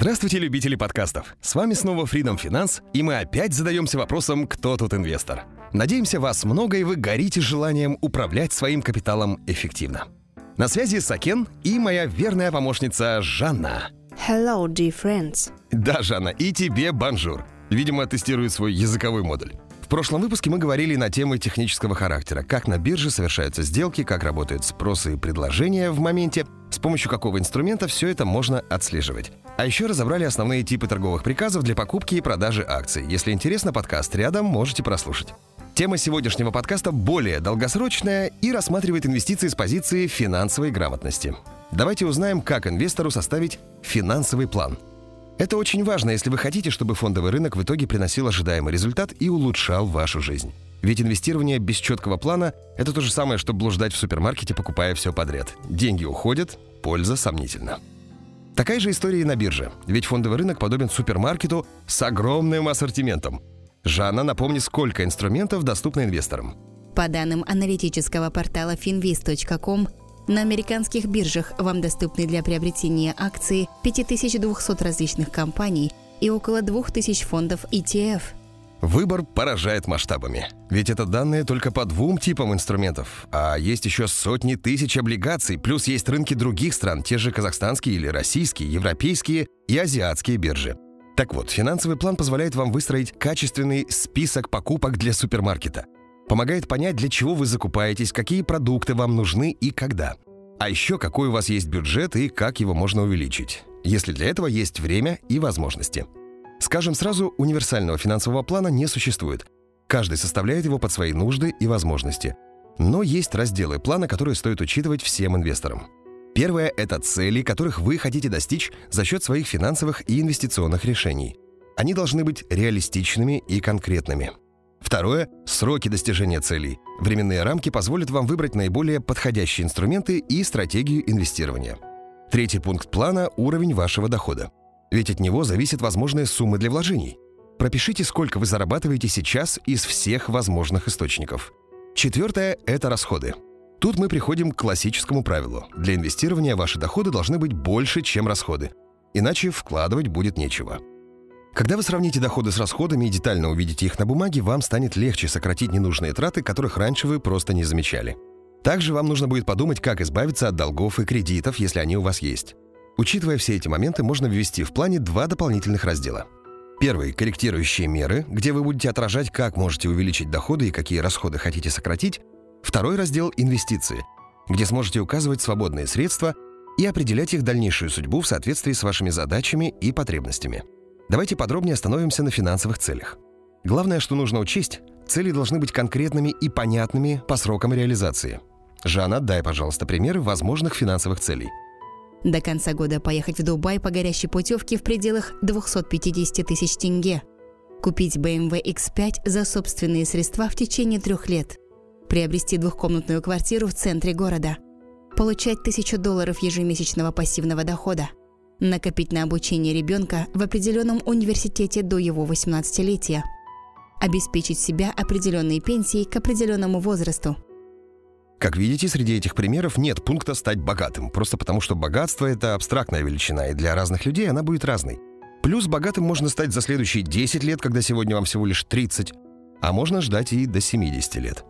Здравствуйте, любители подкастов! С вами снова Freedom Finance, и мы опять задаемся вопросом, кто тут инвестор. Надеемся, вас много, и вы горите желанием управлять своим капиталом эффективно. На связи Сакен и моя верная помощница Жанна. Hello, dear friends. Да, Жанна, и тебе bonjour. Видимо, тестирует свой языковой модуль. В прошлом выпуске мы говорили на темы технического характера, как на бирже совершаются сделки, как работают спросы и предложения в моменте, с помощью какого инструмента все это можно отслеживать. А еще разобрали основные типы торговых приказов для покупки и продажи акций. Если интересно, подкаст рядом можете прослушать. Тема сегодняшнего подкаста более долгосрочная и рассматривает инвестиции с позиции финансовой грамотности. Давайте узнаем, как инвестору составить финансовый план – это очень важно, если вы хотите, чтобы фондовый рынок в итоге приносил ожидаемый результат и улучшал вашу жизнь. Ведь инвестирование без четкого плана – это то же самое, что блуждать в супермаркете, покупая все подряд. Деньги уходят, польза сомнительна. Такая же история и на бирже. Ведь фондовый рынок подобен супермаркету с огромным ассортиментом. Жанна, напомни, сколько инструментов доступно инвесторам. По данным аналитического портала finviz.com, на американских биржах вам доступны для приобретения акции 5200 различных компаний и около 2000 фондов ETF. Выбор поражает масштабами. Ведь это данные только по двум типам инструментов. А есть еще сотни тысяч облигаций, плюс есть рынки других стран, те же казахстанские или российские, европейские и азиатские биржи. Так вот, финансовый план позволяет вам выстроить качественный список покупок для супермаркета – Помогает понять, для чего вы закупаетесь, какие продукты вам нужны и когда. А еще какой у вас есть бюджет и как его можно увеличить, если для этого есть время и возможности. Скажем сразу, универсального финансового плана не существует. Каждый составляет его под свои нужды и возможности. Но есть разделы плана, которые стоит учитывать всем инвесторам. Первое – это цели, которых вы хотите достичь за счет своих финансовых и инвестиционных решений. Они должны быть реалистичными и конкретными – Второе – сроки достижения целей. Временные рамки позволят вам выбрать наиболее подходящие инструменты и стратегию инвестирования. Третий пункт плана – уровень вашего дохода. Ведь от него зависят возможные суммы для вложений. Пропишите, сколько вы зарабатываете сейчас из всех возможных источников. Четвертое – это расходы. Тут мы приходим к классическому правилу. Для инвестирования ваши доходы должны быть больше, чем расходы. Иначе вкладывать будет нечего. Когда вы сравните доходы с расходами и детально увидите их на бумаге, вам станет легче сократить ненужные траты, которых раньше вы просто не замечали. Также вам нужно будет подумать, как избавиться от долгов и кредитов, если они у вас есть. Учитывая все эти моменты, можно ввести в плане два дополнительных раздела. Первый – корректирующие меры, где вы будете отражать, как можете увеличить доходы и какие расходы хотите сократить. Второй раздел – инвестиции, где сможете указывать свободные средства и определять их дальнейшую судьбу в соответствии с вашими задачами и потребностями. Давайте подробнее остановимся на финансовых целях. Главное, что нужно учесть, цели должны быть конкретными и понятными по срокам реализации. Жанна, дай, пожалуйста, примеры возможных финансовых целей. До конца года поехать в Дубай по горящей путевке в пределах 250 тысяч тенге. Купить BMW X5 за собственные средства в течение трех лет. Приобрести двухкомнатную квартиру в центре города. Получать тысячу долларов ежемесячного пассивного дохода накопить на обучение ребенка в определенном университете до его 18-летия, обеспечить себя определенной пенсией к определенному возрасту. Как видите, среди этих примеров нет пункта «стать богатым», просто потому что богатство – это абстрактная величина, и для разных людей она будет разной. Плюс богатым можно стать за следующие 10 лет, когда сегодня вам всего лишь 30, а можно ждать и до 70 лет.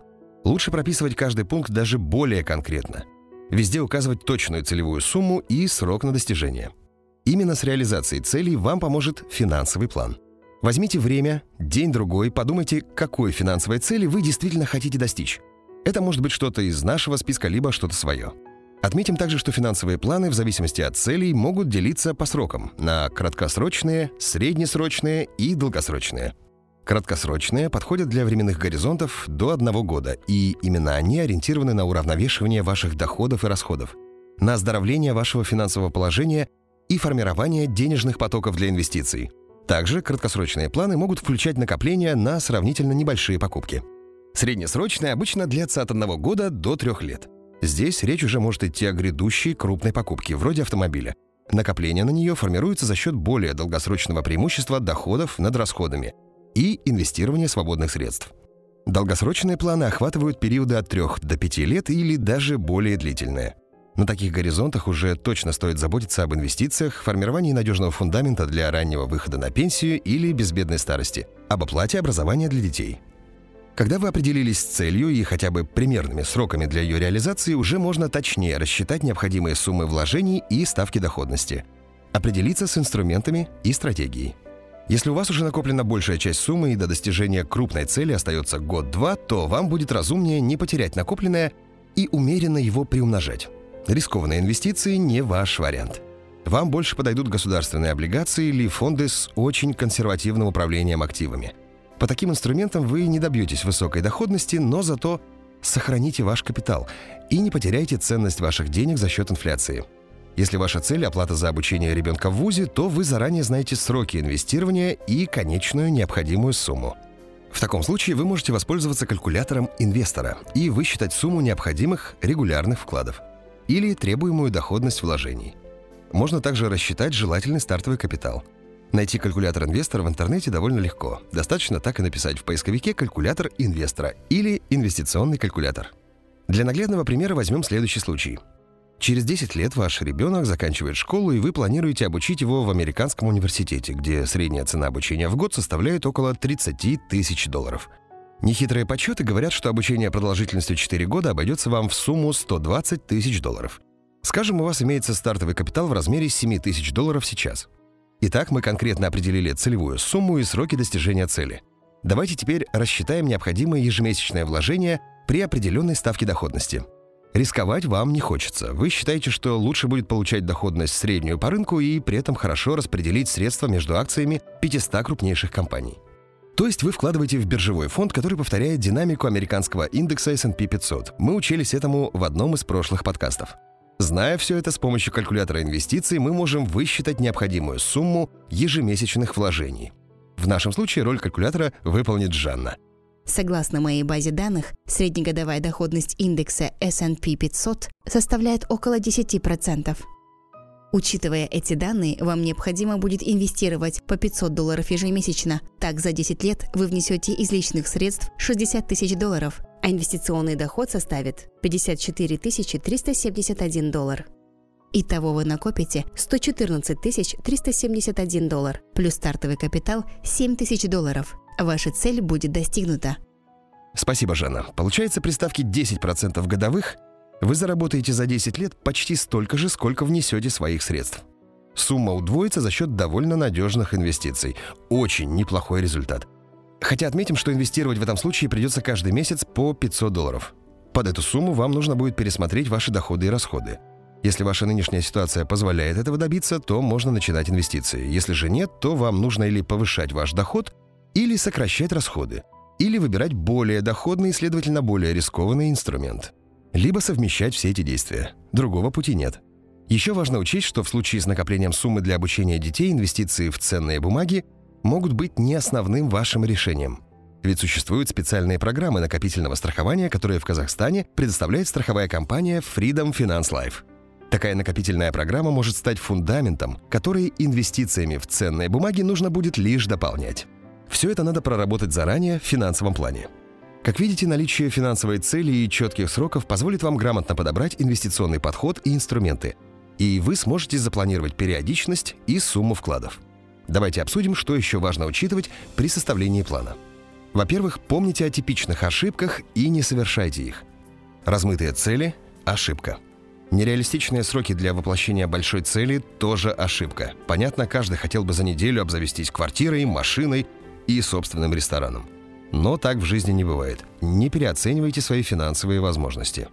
Лучше прописывать каждый пункт даже более конкретно. Везде указывать точную целевую сумму и срок на достижение – Именно с реализацией целей вам поможет финансовый план. Возьмите время, день-другой, подумайте, какой финансовой цели вы действительно хотите достичь. Это может быть что-то из нашего списка, либо что-то свое. Отметим также, что финансовые планы в зависимости от целей могут делиться по срокам на краткосрочные, среднесрочные и долгосрочные. Краткосрочные подходят для временных горизонтов до одного года, и именно они ориентированы на уравновешивание ваших доходов и расходов, на оздоровление вашего финансового положения и формирование денежных потоков для инвестиций. Также краткосрочные планы могут включать накопления на сравнительно небольшие покупки. Среднесрочные обычно длятся от одного года до трех лет. Здесь речь уже может идти о грядущей крупной покупке, вроде автомобиля. Накопление на нее формируется за счет более долгосрочного преимущества доходов над расходами и инвестирования свободных средств. Долгосрочные планы охватывают периоды от 3 до 5 лет или даже более длительные – На таких горизонтах уже точно стоит заботиться об инвестициях, формировании надежного фундамента для раннего выхода на пенсию или безбедной старости, об оплате образования для детей. Когда вы определились с целью и хотя бы примерными сроками для ее реализации, уже можно точнее рассчитать необходимые суммы вложений и ставки доходности, определиться с инструментами и стратегией. Если у вас уже накоплена большая часть суммы и до достижения крупной цели остается год-два, то вам будет разумнее не потерять накопленное и умеренно его приумножать. Рискованные инвестиции не ваш вариант. Вам больше подойдут государственные облигации или фонды с очень консервативным управлением активами. По таким инструментам вы не добьетесь высокой доходности, но зато сохраните ваш капитал и не потеряйте ценность ваших денег за счет инфляции. Если ваша цель – оплата за обучение ребенка в ВУЗе, то вы заранее знаете сроки инвестирования и конечную необходимую сумму. В таком случае вы можете воспользоваться калькулятором инвестора и высчитать сумму необходимых регулярных вкладов или требуемую доходность вложений. Можно также рассчитать желательный стартовый капитал. Найти калькулятор инвестора в интернете довольно легко. Достаточно так и написать в поисковике «калькулятор инвестора» или «инвестиционный калькулятор». Для наглядного примера возьмем следующий случай. Через 10 лет ваш ребенок заканчивает школу, и вы планируете обучить его в американском университете, где средняя цена обучения в год составляет около 30 тысяч долларов – Нехитрые подсчеты говорят, что обучение продолжительностью 4 года обойдется вам в сумму 120 тысяч долларов. Скажем, у вас имеется стартовый капитал в размере 7 тысяч долларов сейчас. Итак, мы конкретно определили целевую сумму и сроки достижения цели. Давайте теперь рассчитаем необходимые ежемесячные вложения при определенной ставке доходности. Рисковать вам не хочется. Вы считаете, что лучше будет получать доходность среднюю по рынку и при этом хорошо распределить средства между акциями 500 крупнейших компаний. То есть вы вкладываете в биржевой фонд, который повторяет динамику американского индекса S&P 500. Мы учились этому в одном из прошлых подкастов. Зная все это, с помощью калькулятора инвестиций мы можем высчитать необходимую сумму ежемесячных вложений. В нашем случае роль калькулятора выполнит Жанна. Согласно моей базе данных, среднегодовая доходность индекса S&P 500 составляет около 10%. Учитывая эти данные, вам необходимо будет инвестировать по 500 долларов ежемесячно. Так, за 10 лет вы внесете из личных средств 60 тысяч долларов, а инвестиционный доход составит 54 371 доллар. Итого вы накопите 114 371 доллар, плюс стартовый капитал 7 тысяч долларов. Ваша цель будет достигнута. Спасибо, Жанна. Получается, при ставке 10% годовых вы заработаете за 10 лет почти столько же, сколько внесете своих средств. Сумма удвоится за счет довольно надежных инвестиций. Очень неплохой результат. Хотя отметим, что инвестировать в этом случае придется каждый месяц по 500 долларов. Под эту сумму вам нужно будет пересмотреть ваши доходы и расходы. Если ваша нынешняя ситуация позволяет этого добиться, то можно начинать инвестиции. Если же нет, то вам нужно или повышать ваш доход, или сокращать расходы, или выбирать более доходный и, следовательно, более рискованный инструмент либо совмещать все эти действия. Другого пути нет. Еще важно учесть, что в случае с накоплением суммы для обучения детей инвестиции в ценные бумаги могут быть не основным вашим решением. Ведь существуют специальные программы накопительного страхования, которые в Казахстане предоставляет страховая компания Freedom Finance Life. Такая накопительная программа может стать фундаментом, который инвестициями в ценные бумаги нужно будет лишь дополнять. Все это надо проработать заранее в финансовом плане. Как видите, наличие финансовой цели и четких сроков позволит вам грамотно подобрать инвестиционный подход и инструменты. И вы сможете запланировать периодичность и сумму вкладов. Давайте обсудим, что еще важно учитывать при составлении плана. Во-первых, помните о типичных ошибках и не совершайте их. Размытые цели – ошибка. Нереалистичные сроки для воплощения большой цели – тоже ошибка. Понятно, каждый хотел бы за неделю обзавестись квартирой, машиной и собственным рестораном – но так в жизни не бывает. Не переоценивайте свои финансовые возможности.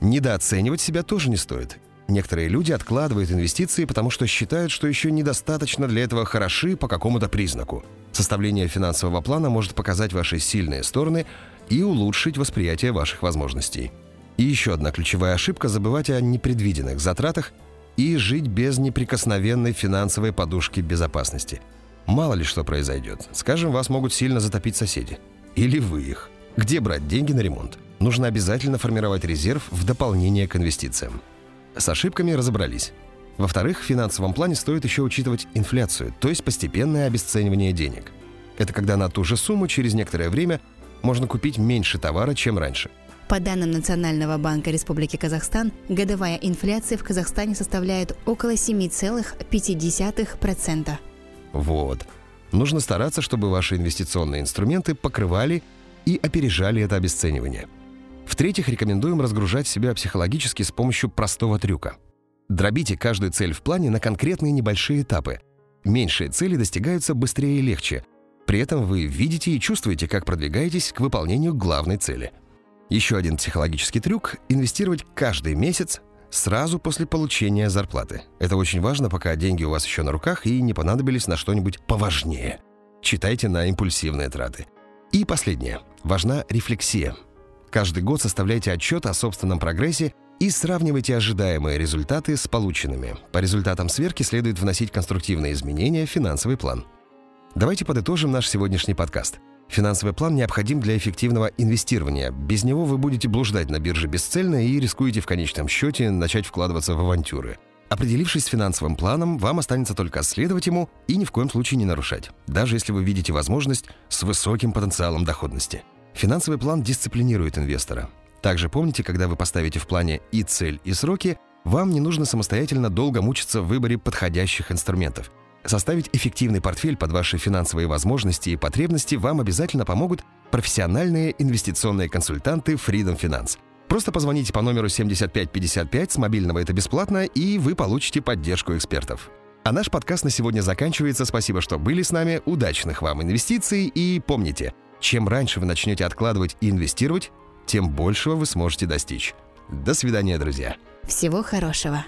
Недооценивать себя тоже не стоит. Некоторые люди откладывают инвестиции, потому что считают, что еще недостаточно для этого хороши по какому-то признаку. Составление финансового плана может показать ваши сильные стороны и улучшить восприятие ваших возможностей. И еще одна ключевая ошибка – забывать о непредвиденных затратах и жить без неприкосновенной финансовой подушки безопасности. Мало ли что произойдет. Скажем, вас могут сильно затопить соседи – или вы их. Где брать деньги на ремонт? Нужно обязательно формировать резерв в дополнение к инвестициям. С ошибками разобрались. Во-вторых, в финансовом плане стоит еще учитывать инфляцию, то есть постепенное обесценивание денег. Это когда на ту же сумму через некоторое время можно купить меньше товара, чем раньше. По данным Национального банка Республики Казахстан, годовая инфляция в Казахстане составляет около 7,5%. Вот. Нужно стараться, чтобы ваши инвестиционные инструменты покрывали и опережали это обесценивание. В-третьих, рекомендуем разгружать себя психологически с помощью простого трюка. Дробите каждую цель в плане на конкретные небольшие этапы. Меньшие цели достигаются быстрее и легче. При этом вы видите и чувствуете, как продвигаетесь к выполнению главной цели. Еще один психологический трюк – инвестировать каждый месяц сразу после получения зарплаты. Это очень важно, пока деньги у вас еще на руках и не понадобились на что-нибудь поважнее. Читайте на импульсивные траты. И последнее. Важна рефлексия. Каждый год составляйте отчет о собственном прогрессе и сравнивайте ожидаемые результаты с полученными. По результатам сверки следует вносить конструктивные изменения в финансовый план. Давайте подытожим наш сегодняшний подкаст. Финансовый план необходим для эффективного инвестирования. Без него вы будете блуждать на бирже бесцельно и рискуете в конечном счете начать вкладываться в авантюры. Определившись с финансовым планом, вам останется только следовать ему и ни в коем случае не нарушать, даже если вы видите возможность с высоким потенциалом доходности. Финансовый план дисциплинирует инвестора. Также помните, когда вы поставите в плане и цель, и сроки, вам не нужно самостоятельно долго мучиться в выборе подходящих инструментов. Составить эффективный портфель под ваши финансовые возможности и потребности вам обязательно помогут профессиональные инвестиционные консультанты Freedom Finance. Просто позвоните по номеру 7555, с мобильного это бесплатно, и вы получите поддержку экспертов. А наш подкаст на сегодня заканчивается. Спасибо, что были с нами. Удачных вам инвестиций. И помните – чем раньше вы начнете откладывать и инвестировать, тем большего вы сможете достичь. До свидания, друзья. Всего хорошего.